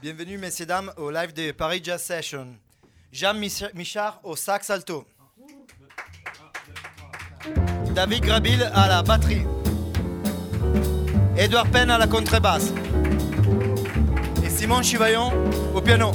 Bienvenue, messieurs, dames, au live de Paris Jazz Session. Jean Michard au sax alto. David Grabil à la batterie. Edouard Penn à la contrebasse. Et Simon Chivaillon au piano.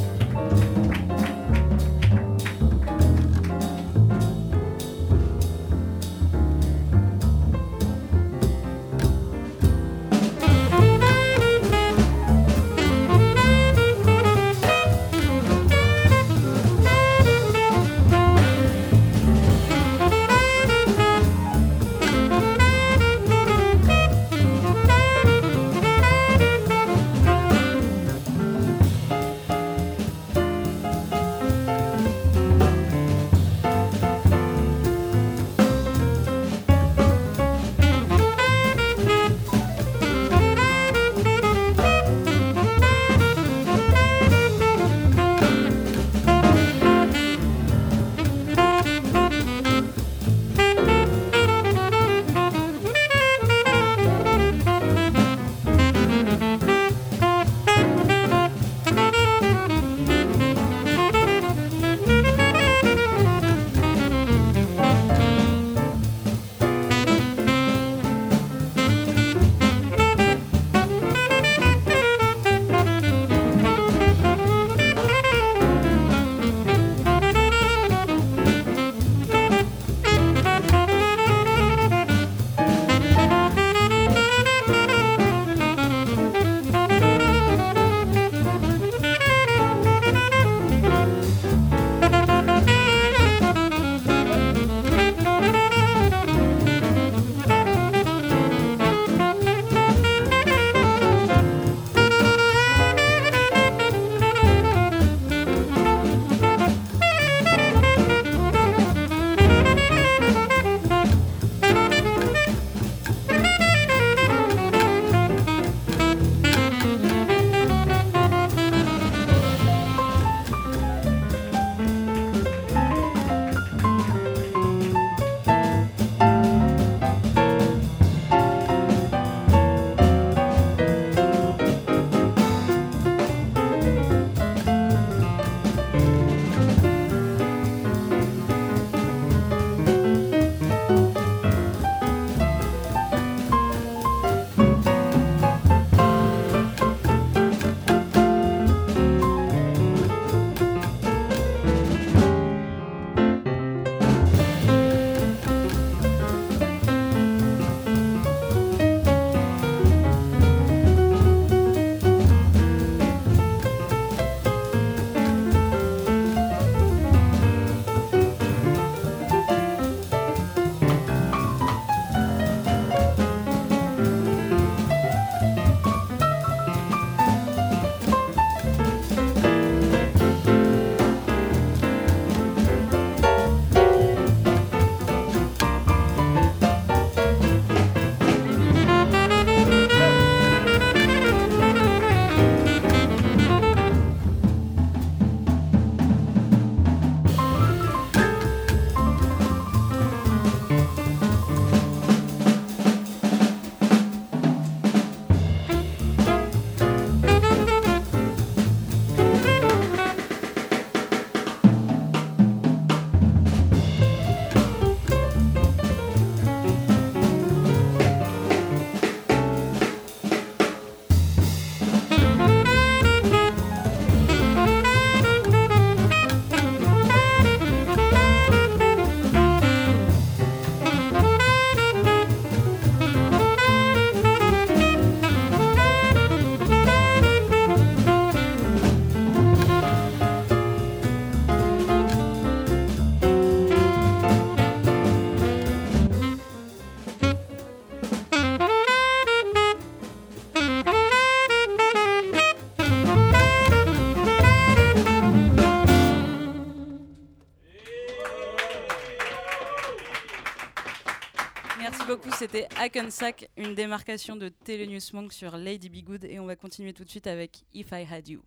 Hackensack, une démarcation de Telenews Monk sur Lady Be Good. Et on va continuer tout de suite avec If I Had You.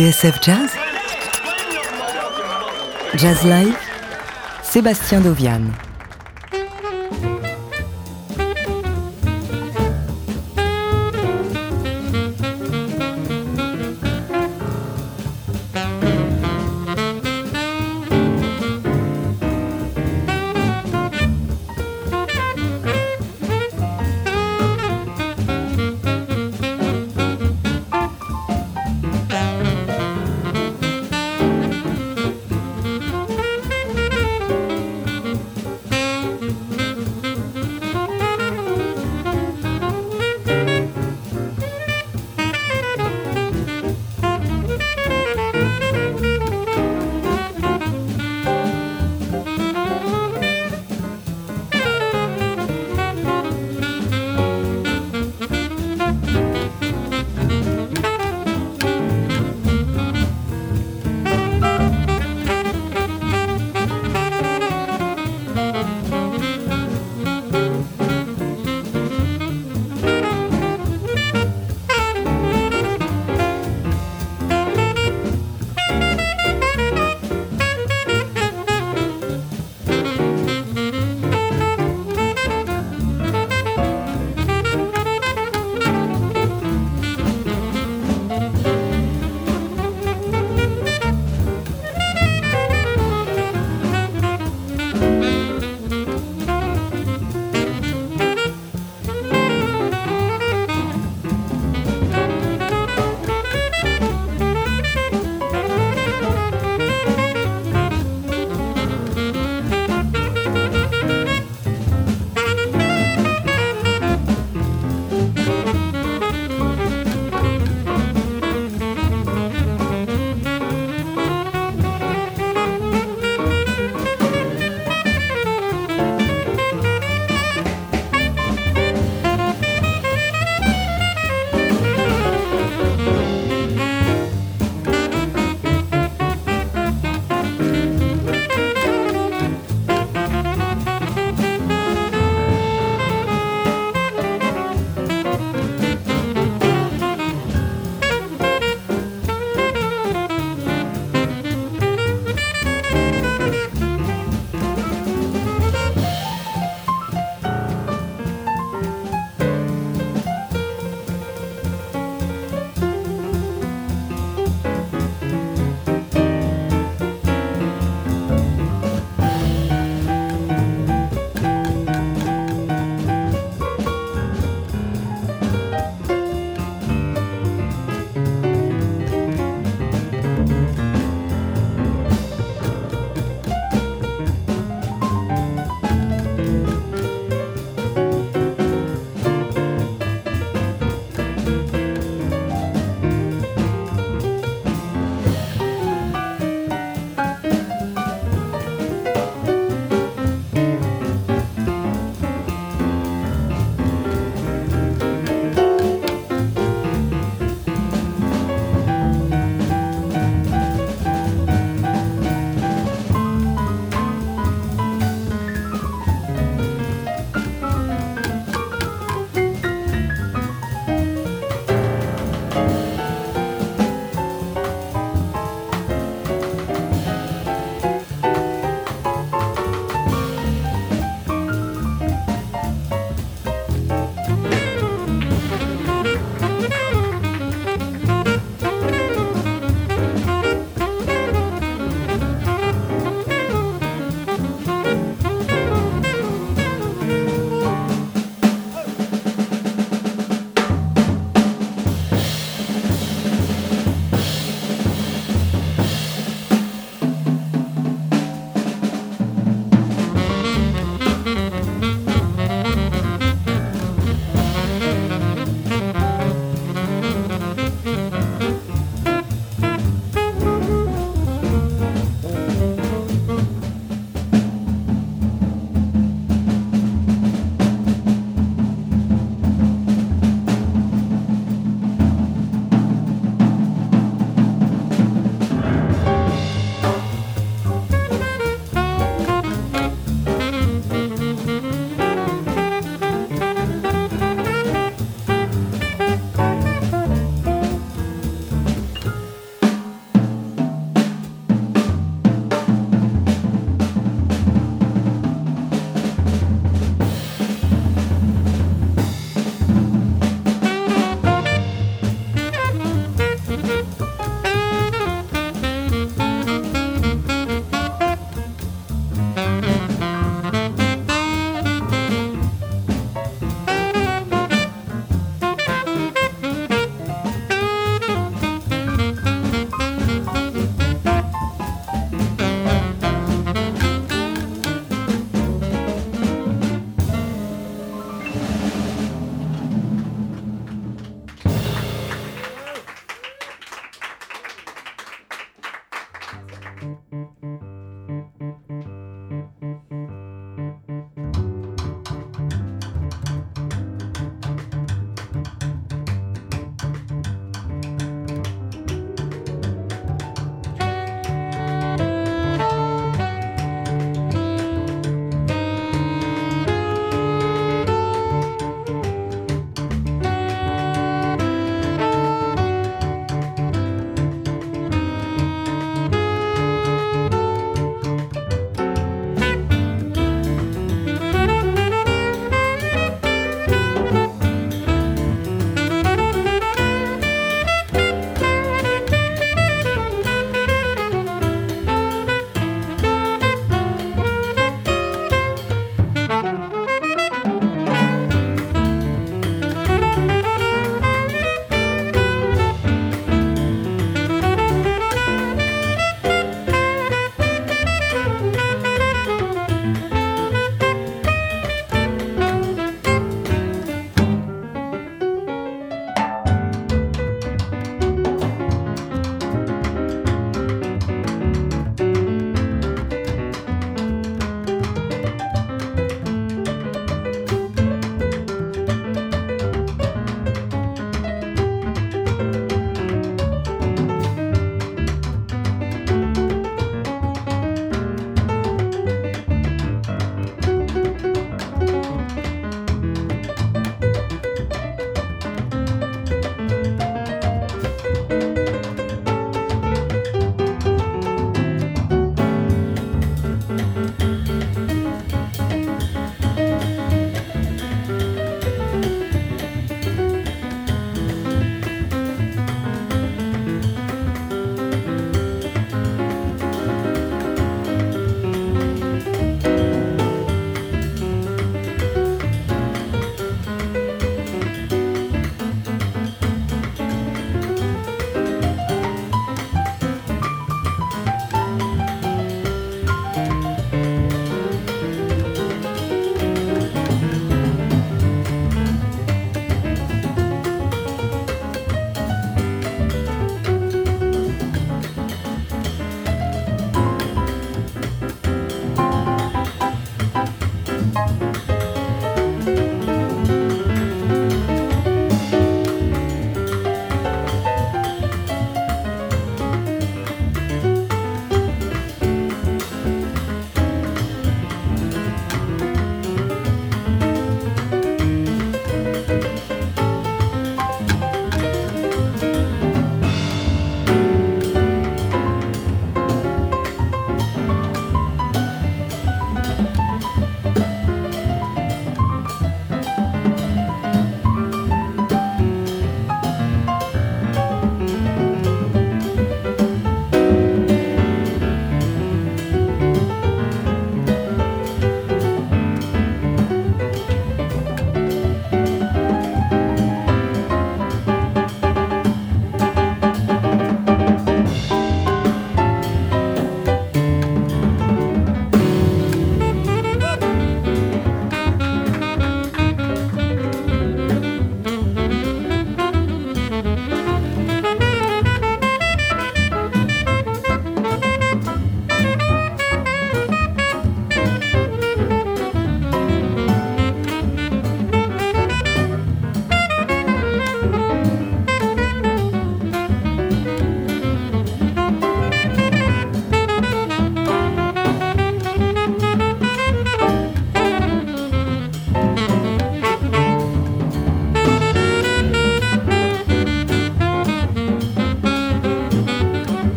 TSF Jazz Jazz Live Sébastien Dovian.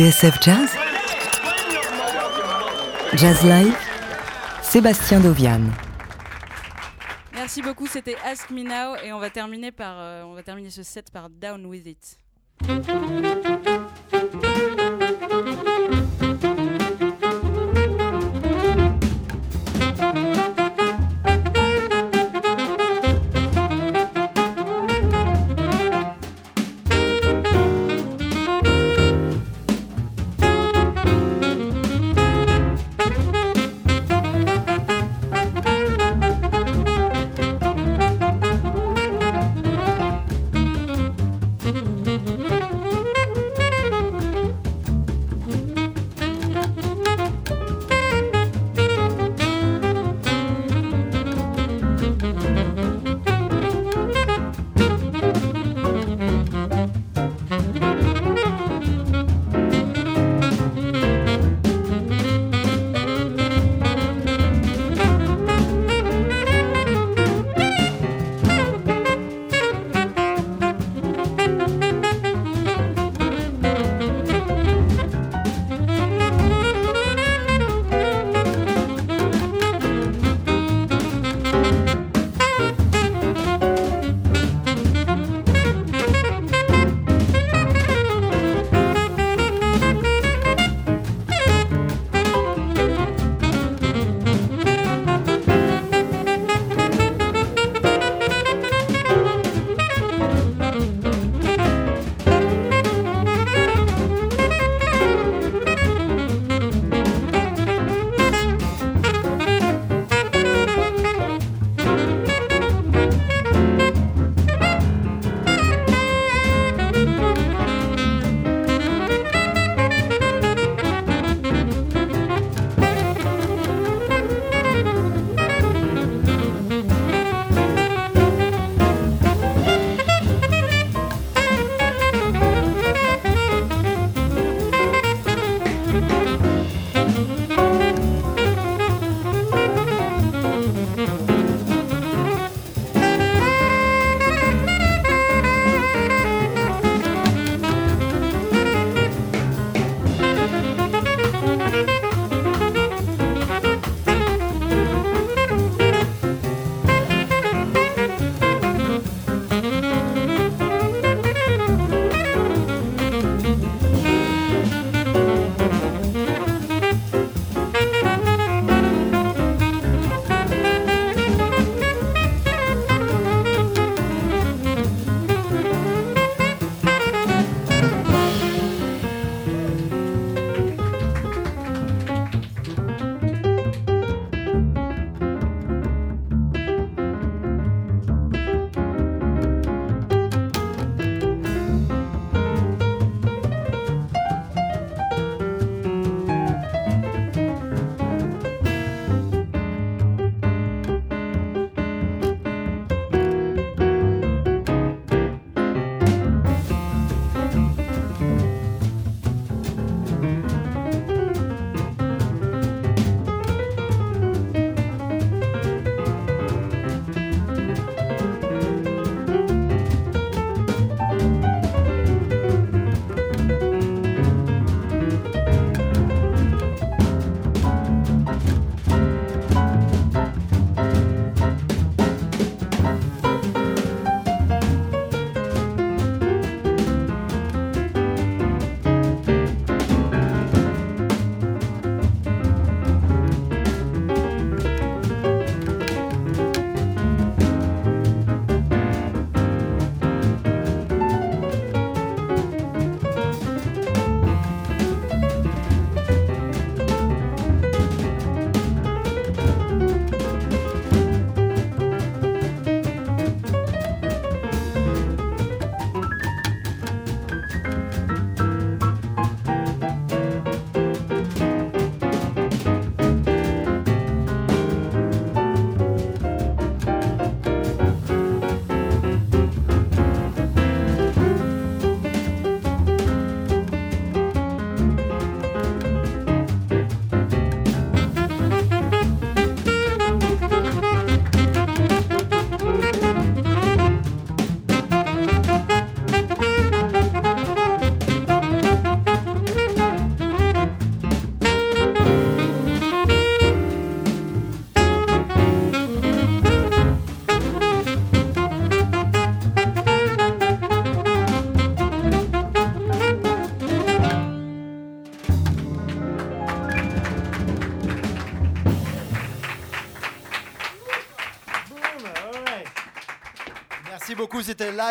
TSF Jazz Jazz Live Sébastien Dovian. Merci beaucoup, c'était Ask Me Now et on va terminer par euh, on va terminer ce set par Down with It.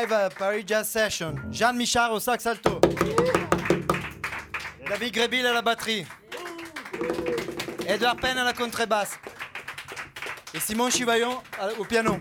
À Paris Jazz Session. Jeanne Michard au sax alto. David Grébil à la batterie. Edouard Penn à la contrebasse. Et Simon Chivaillon à- au piano.